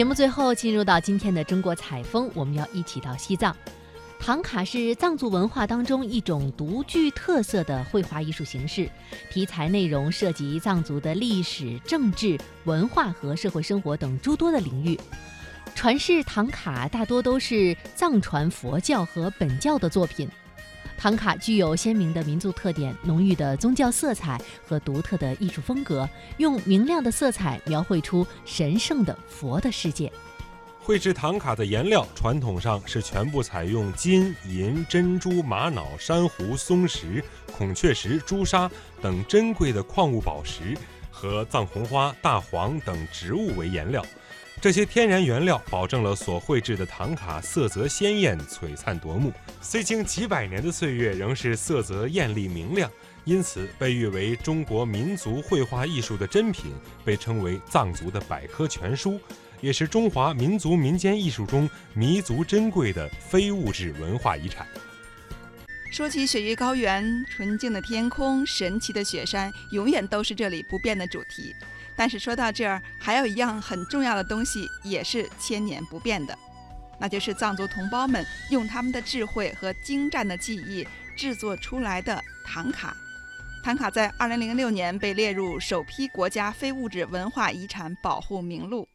节目最后进入到今天的中国采风，我们要一起到西藏。唐卡是藏族文化当中一种独具特色的绘画艺术形式，题材内容涉及藏族的历史、政治、文化和社会生活等诸多的领域。传世唐卡大多都是藏传佛教和本教的作品。唐卡具有鲜明的民族特点、浓郁的宗教色彩和独特的艺术风格，用明亮的色彩描绘出神圣的佛的世界。绘制唐卡的颜料传统上是全部采用金银、珍珠、玛瑙、珊瑚、松石、孔雀石、朱砂等珍贵的矿物宝石和藏红花、大黄等植物为颜料。这些天然原料保证了所绘制的唐卡色泽鲜艳、璀璨夺目。虽经几百年的岁月，仍是色泽艳丽明亮，因此被誉为中国民族绘画艺术的珍品，被称为藏族的百科全书。也是中华民族民间艺术中弥足珍贵的非物质文化遗产。说起雪域高原，纯净的天空、神奇的雪山，永远都是这里不变的主题。但是说到这儿，还有一样很重要的东西，也是千年不变的，那就是藏族同胞们用他们的智慧和精湛的技艺制作出来的唐卡。唐卡在2006年被列入首批国家非物质文化遗产保护名录。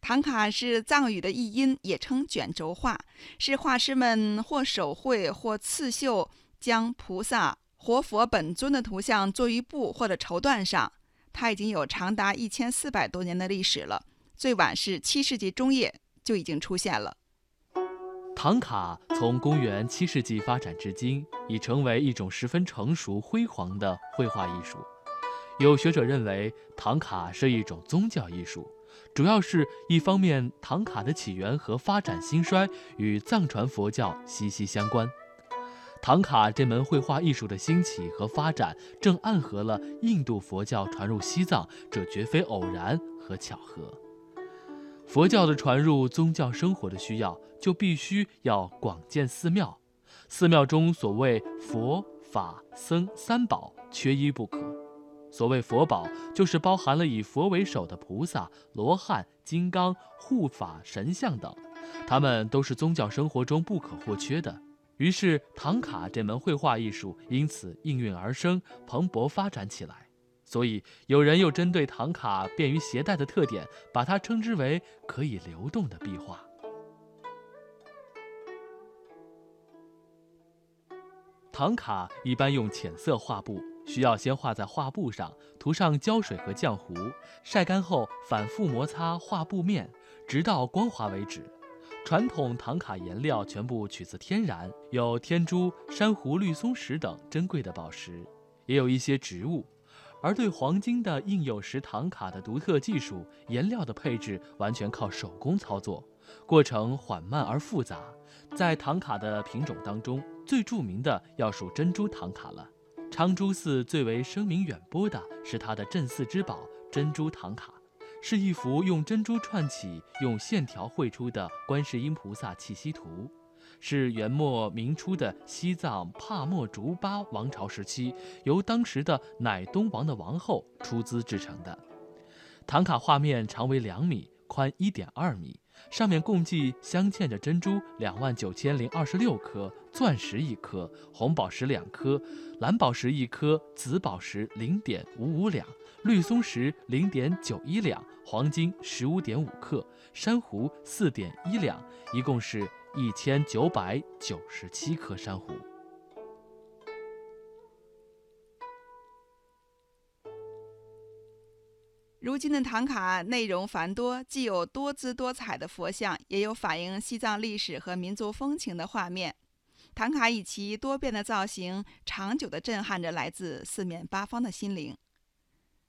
唐卡是藏语的译音，也称卷轴画，是画师们或手绘或刺绣，将菩萨、活佛本尊的图像做于布或者绸缎上。它已经有长达一千四百多年的历史了，最晚是七世纪中叶就已经出现了。唐卡从公元七世纪发展至今，已成为一种十分成熟辉煌的绘画艺术。有学者认为，唐卡是一种宗教艺术。主要是一方面，唐卡的起源和发展兴衰与藏传佛教息息相关。唐卡这门绘画艺术的兴起和发展，正暗合了印度佛教传入西藏，这绝非偶然和巧合。佛教的传入，宗教生活的需要，就必须要广建寺庙。寺庙中所谓佛法僧三宝，缺一不可。所谓佛宝，就是包含了以佛为首的菩萨、罗汉、金刚、护法神像等，他们都是宗教生活中不可或缺的。于是，唐卡这门绘画艺术因此应运而生，蓬勃发展起来。所以，有人又针对唐卡便于携带的特点，把它称之为可以流动的壁画。唐卡一般用浅色画布。需要先画在画布上，涂上胶水和浆糊，晒干后反复摩擦画布面，直到光滑为止。传统唐卡颜料全部取自天然，有天珠、珊瑚、绿松石等珍贵的宝石，也有一些植物。而对黄金的印有石唐卡的独特技术，颜料的配置完全靠手工操作，过程缓慢而复杂。在唐卡的品种当中，最著名的要数珍珠唐卡了。昌珠寺最为声名远播的是它的镇寺之宝珍珠唐卡，是一幅用珍珠串起、用线条绘出的观世音菩萨气息图，是元末明初的西藏帕莫竹巴王朝时期由当时的乃东王的王后出资制成的。唐卡画面长为两米，宽一点二米。上面共计镶嵌着珍珠两万九千零二十六颗，钻石一颗，红宝石两颗，蓝宝石一颗，紫宝石零点五五两，绿松石零点九一两，黄金十五点五克，珊瑚四点一两，一共是一千九百九十七颗珊瑚。如今的唐卡内容繁多，既有多姿多彩的佛像，也有反映西藏历史和民族风情的画面。唐卡以其多变的造型，长久地震撼着来自四面八方的心灵。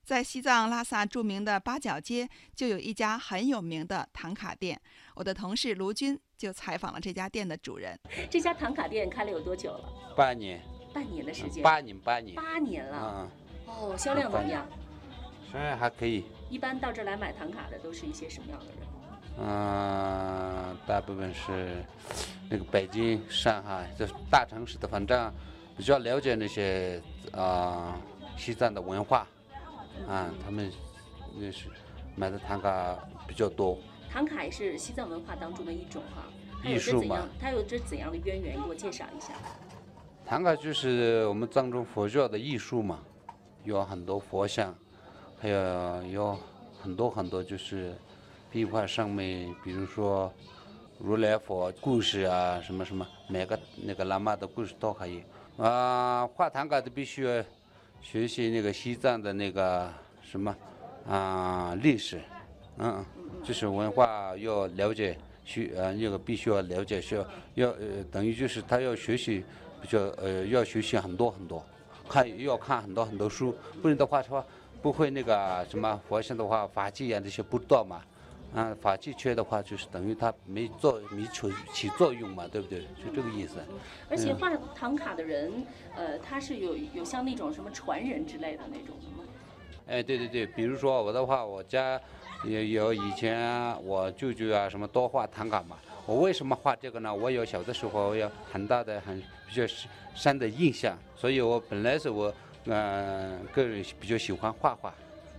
在西藏拉萨著名的八角街，就有一家很有名的唐卡店。我的同事卢军就采访了这家店的主人。这家唐卡店开了有多久了？半年。半年的时间。八年，八年。八年了。嗯。哦，销量怎么样？哎，还可以。一般到这来买唐卡的都是一些什么样的人？嗯，大部分是那个北京、上海就是大城市的，反正比较了解那些啊西藏的文化，啊，他们那是买的唐卡比较多。唐卡也是西藏文化当中的一种哈，它有艺术嘛着怎样？它有着怎样的渊源？给我介绍一下。唐卡就是我们藏传佛教的艺术嘛，有很多佛像，还有有很多很多就是壁画上面，比如说如来佛故事啊，什么什么，每个那个喇嘛的故事都可以。啊，画唐卡的必须要学习那个西藏的那个什么啊历史，嗯，就是文化要了解，需呃那个必须要了解，需要要呃等于就是他要学习。比较呃要学习很多很多，看要看很多很多书，不然的话说不会那个什么佛像的话法器呀这些不知道嘛，啊法器缺的话就是等于它没做没起起作用嘛，对不对？就这个意思。而且画唐卡的人，呃，他是有有像那种什么传人之类的那种的吗？哎，对对对，比如说我的话，我家也有以前我舅舅啊什么多画唐卡嘛。我为什么画这个呢？我有小的时候有很大的很比较深的印象，所以我本来是我嗯个人比较喜欢画画，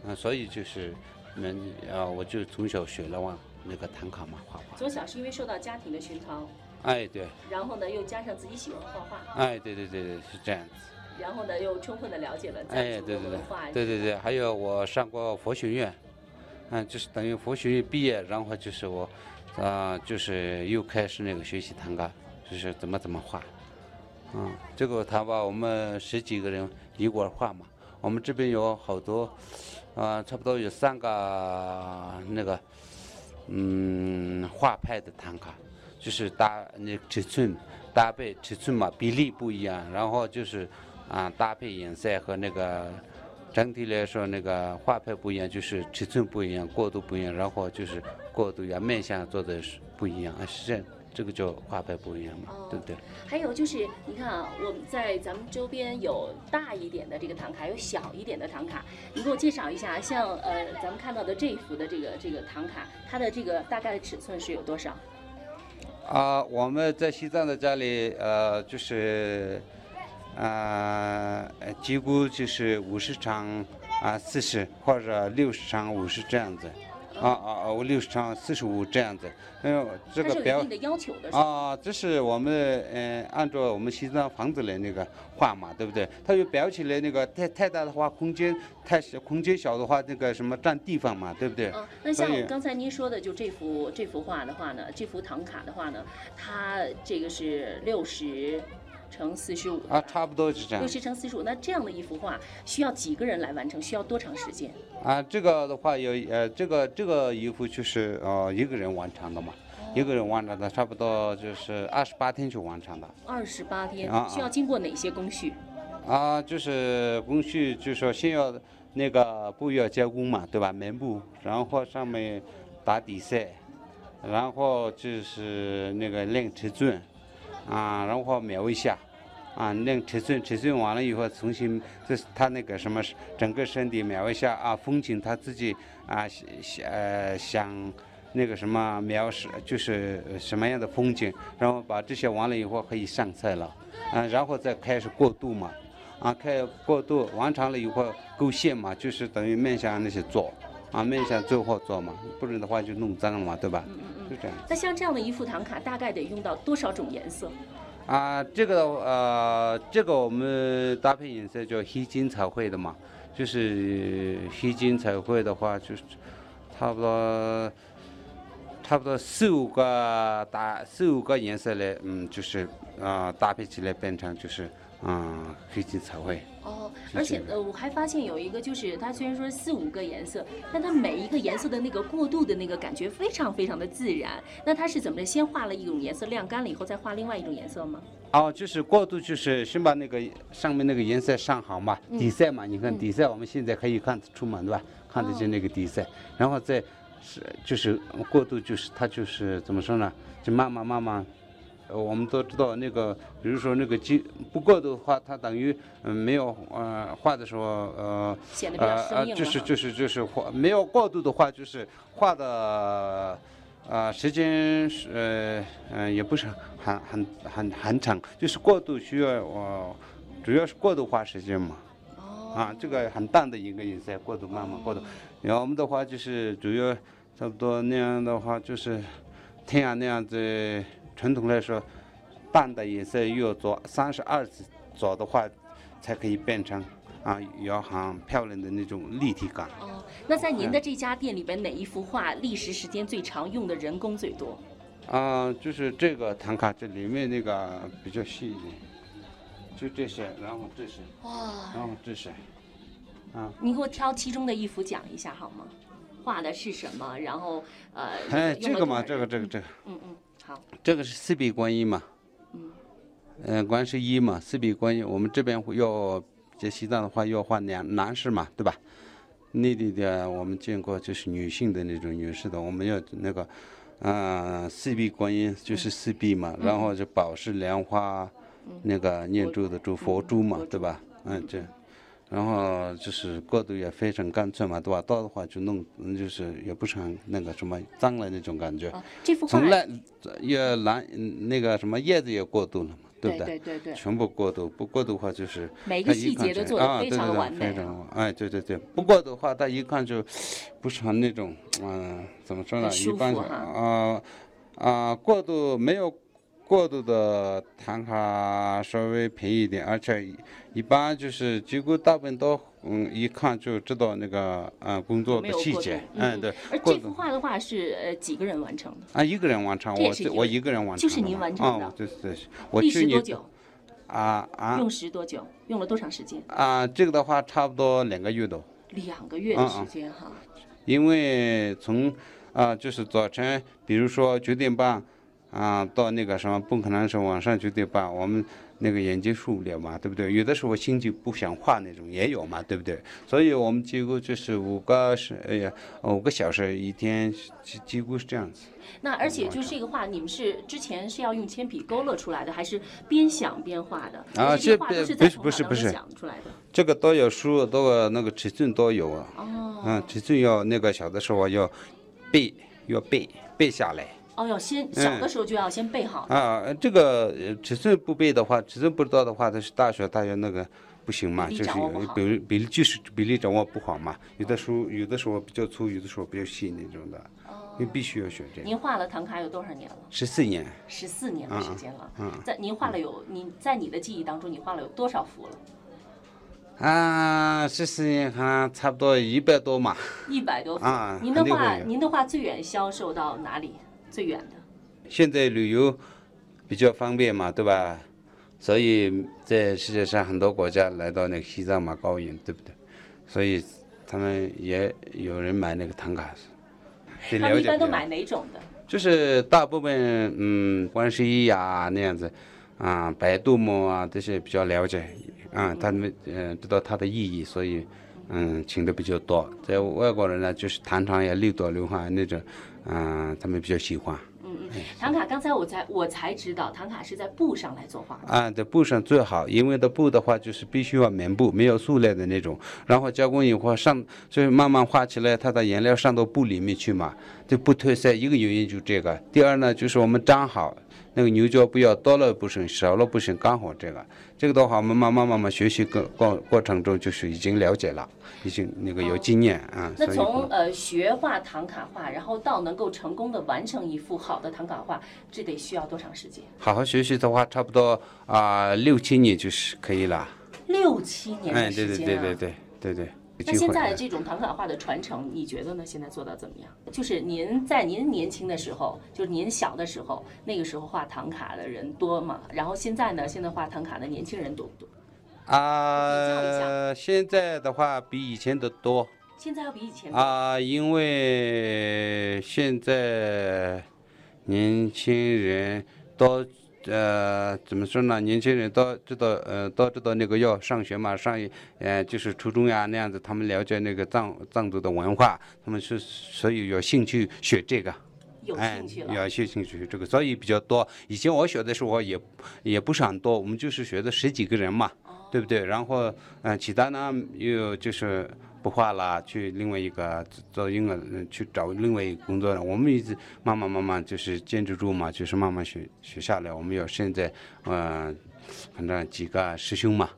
嗯，所以就是嗯啊我就从小学了往那个唐卡嘛画画。从小是因为受到家庭的熏陶。哎对。然后呢，又加上自己喜欢画画。哎对对对对是这样子。然后呢，又充分的了解了藏族文化。对对对，还有我上过佛学院，嗯，就是等于佛学院毕业，然后就是我。啊，就是又开始那个学习弹卡，就是怎么怎么画，嗯，这个谈吧我们十几个人一块画嘛，我们这边有好多，啊，差不多有三个那个，嗯，画派的弹卡，就是搭那尺寸搭配尺寸嘛，比例不一样，然后就是啊搭配颜色和那个。整体来说，那个画派不一样，就是尺寸不一样，过渡不一样，然后就是过渡呀面相做的是不一样啊，是这样，这个就画派不一样嘛，对不对？还有就是，你看啊，我们在咱们周边有大一点的这个唐卡，有小一点的唐卡，你给我介绍一下，像呃咱们看到的这一幅的这个这个唐卡，它的这个大概的尺寸是有多少？啊，我们在西藏的家里，呃，就是。啊，几乎就是五十乘啊四十或者六十乘五十这样子，啊啊啊，我六十乘四十五这样子。嗯，这个标啊，这是我们嗯按照我们西藏房子来那个画嘛，对不对？它就裱起来那个太太大的话，空间太小，空间小的话，那个什么占地方嘛，对不对？啊，那像刚才您说的，就这幅这幅画的话呢，这幅唐卡的话呢，它这个是六十。乘四十五啊，差不多是这样。六十乘四十五，那这样的一幅画需要几个人来完成？需要多长时间？啊，这个的话有呃，这个这个一幅就是呃一个人完成的嘛，一个人完成的，差不多就是二十八天就完成的。二十八天，需要经过哪些工序？啊，就是工序，就是说先要那个布要加工嘛，对吧？棉布，然后上面打底色，然后就是那个量尺寸，啊，然后描一下。啊，那尺寸尺寸完了以后，重新这是他那个什么整个身体描一下啊，风景他自己啊想呃想那个什么描述就是什么样的风景，然后把这些完了以后可以上菜了，啊，然后再开始过渡嘛，啊，开过渡完成了以后勾线嘛，就是等于面向那些做，啊，面向最后做嘛，不然的话就弄脏了嘛，对吧？嗯嗯嗯。就这样。那像这样的一副唐卡，大概得用到多少种颜色？啊，这个呃，这个我们搭配颜色叫黑金彩绘的嘛，就是黑金彩绘的话，就是差不多差不多四五个打四五个颜色来，嗯，就是啊搭配起来变成就是嗯黑金彩绘。哦，而且呃，我还发现有一个，就是它虽然说四五个颜色，但它每一个颜色的那个过渡的那个感觉非常非常的自然。那它是怎么着？先画了一种颜色晾干了以后，再画另外一种颜色吗？哦，就是过渡，就是先把那个上面那个颜色上好嘛，底色嘛，你看底色，我们现在可以看得出嘛，对吧？看得见那个底色，然后再是就是过渡，就是它就是怎么说呢？就慢慢慢慢。呃，我们都知道那个，比如说那个金不过的话，它等于嗯没有呃画的时候呃呃就是就是就是画没有过度的话，就是画的啊时间是呃嗯也不是很很很很长，就是过度需要我主要是过度花时间嘛。啊，这个很淡的一个颜色，过度慢慢过度。然后我们的话就是主要差不多那样的话就是太阳那样子，传统来说，淡的颜色要做三十二次做的话，才可以变成啊，有很漂亮的那种立体感。哦，那在您的这家店里边，哪一幅画历时时间最长，用的人工最多？啊，就是这个唐卡，这里面那个比较细一点，就这些，然后这些，哇，然后这些，啊，你给我挑其中的一幅讲一下好吗？画的是什么？然后呃，哎，这个嘛，这个这个这个，嗯嗯，好，这个是四臂观音嘛，嗯，嗯，观世音嘛，四臂观音，我们这边要在西藏的话要画男男士嘛，对吧？内地的我们见过就是女性的那种女士的，我们要那个，啊，四臂观音就是四臂嘛，然后就宝石莲花，那个念珠的珠佛珠嘛，对吧？嗯，这。然后就是过渡也非常干脆嘛，对吧？到的话就弄，嗯就是也不是很那个什么脏了那种感觉。啊，这幅画从烂也蓝嗯那个什么叶子也过渡了嘛，对不对对对，全部过渡，不过度的话就是每一看个细节都做得非对对对常完美非常哎，对对对。不过的话，他一看就不是很那种，嗯、怎么说呢？一般啊啊、过渡没有过渡的唐卡稍微便宜一点，而且一般就是几乎大部分都嗯一看就知道那个嗯工作的细节渡，嗯对。而这幅画的话是呃几个人完成的？啊，一个人完成，我这我一个人完成的，就是您完成的啊，对对，我历去年？啊啊用时多久？用了多长时间？啊，这个的话差不多两个月多，两个月的时间哈。因为从啊就是早晨，比如说九点半啊到那个什么，不可能是晚上九点半，我们那个眼睛受不了嘛，对不对？有的时候心就不想画那种也有嘛，对不对？所以我们几乎就是五个是哎呀五个小时一天，几几乎是这样子。那而且就是这个画，你们是之前是要用铅笔勾勒出来的，还是边想边画的？啊这不不是不是不是想出来的。这个都有书，都有那个尺寸都有啊。哦，嗯，尺寸要那个小的时候要背，要背背下来哦，要先嗯小的时候就要先备好。啊。这个呃尺寸不背的话，尺寸不知道的话，它是大小大约那个不行嘛，就是比例比例就是比例掌握不好嘛。有的时候有的时候比较粗，有的时候比较细那种的，你必须要学这个。您画了唐卡有多少年了？十四年，十四年的时间了。嗯在您画了有你在你的记忆当中，你画了有多少幅了？啊，十四年可能差不多一百多嘛。一百多幅。啊您的画，您的画最远销售到哪里？最远的？现在旅游比较方便嘛，对吧？所以在世界上很多国家来到那个西藏嘛高原，对不对？所以他们也有人买那个唐卡，得他们一般都买哪种的？就是大部分嗯，观世音呀那样子，啊，白度母啊这些比较了解，啊，他们嗯、呃知道它的意义，所以嗯请的比较多。在外国人呢，就是唐朝呀、六朵流花那种，嗯、他们比较喜欢。嗯嗯，唐卡，刚才我才我才知道，唐卡是在布上来作画的。啊，在布上最好，因为的布的话就是必须要棉布，没有塑料的那种。然后加工以后上，就是慢慢画起来，它的颜料上到布里面去嘛，就不褪色。一个原因就这个。第二呢，就是我们粘好那个牛角不要多了不行，少了不行，刚好这个。这个的话，我们慢慢慢慢学习过过过程中，就是已经了解了，已经那个有经验啊。那从呃学画唐卡画，然后到能够成功的完成一幅好的唐卡画，这得需要多长时间？好好学习的话，差不多啊、六七年就是可以了。六七年哎，对对！对对对对对。机会哎在这种唐卡画的传承，你觉得呢？现在做到怎么样？就是您在您年轻的时候，就是您小的时候，那个时候画唐卡的人多吗？然后现在呢？现在画唐卡的年轻人多不多？啊，现在的话比以前的多现在要比以前多。啊，因为现在年轻人都呃怎么说呢？年轻人都知道呃都知道那个要上学嘛，上呃就是初中呀那样子，他们了解那个藏藏族的文化，他们是所以有兴趣学这个。有哎兴趣，了。有兴趣这个，所以比较多。以前我学的时候也也不是很多，我们就是学的十几个人嘛，对不对？然后，嗯、其他呢又就是不画了，去另外一个做英文，去找另外一个工作了。我们一直慢慢慢慢就是坚持住嘛，就是慢慢学学下来。我们有现在，嗯、反正几个师兄嘛。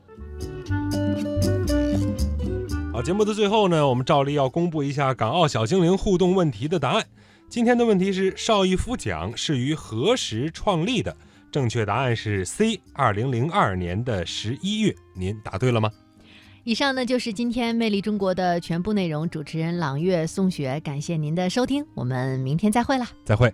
好，节目的最后呢，我们照例要公布一下港澳小精灵互动问题的答案。今天的问题是邵逸夫奖是于何时创立的？正确答案是 C，二零零二年的十一月。您答对了吗？以上呢就是今天《魅力中国》的全部内容。主持人朗月、宋雪，感谢您的收听，我们明天再会啦！再会。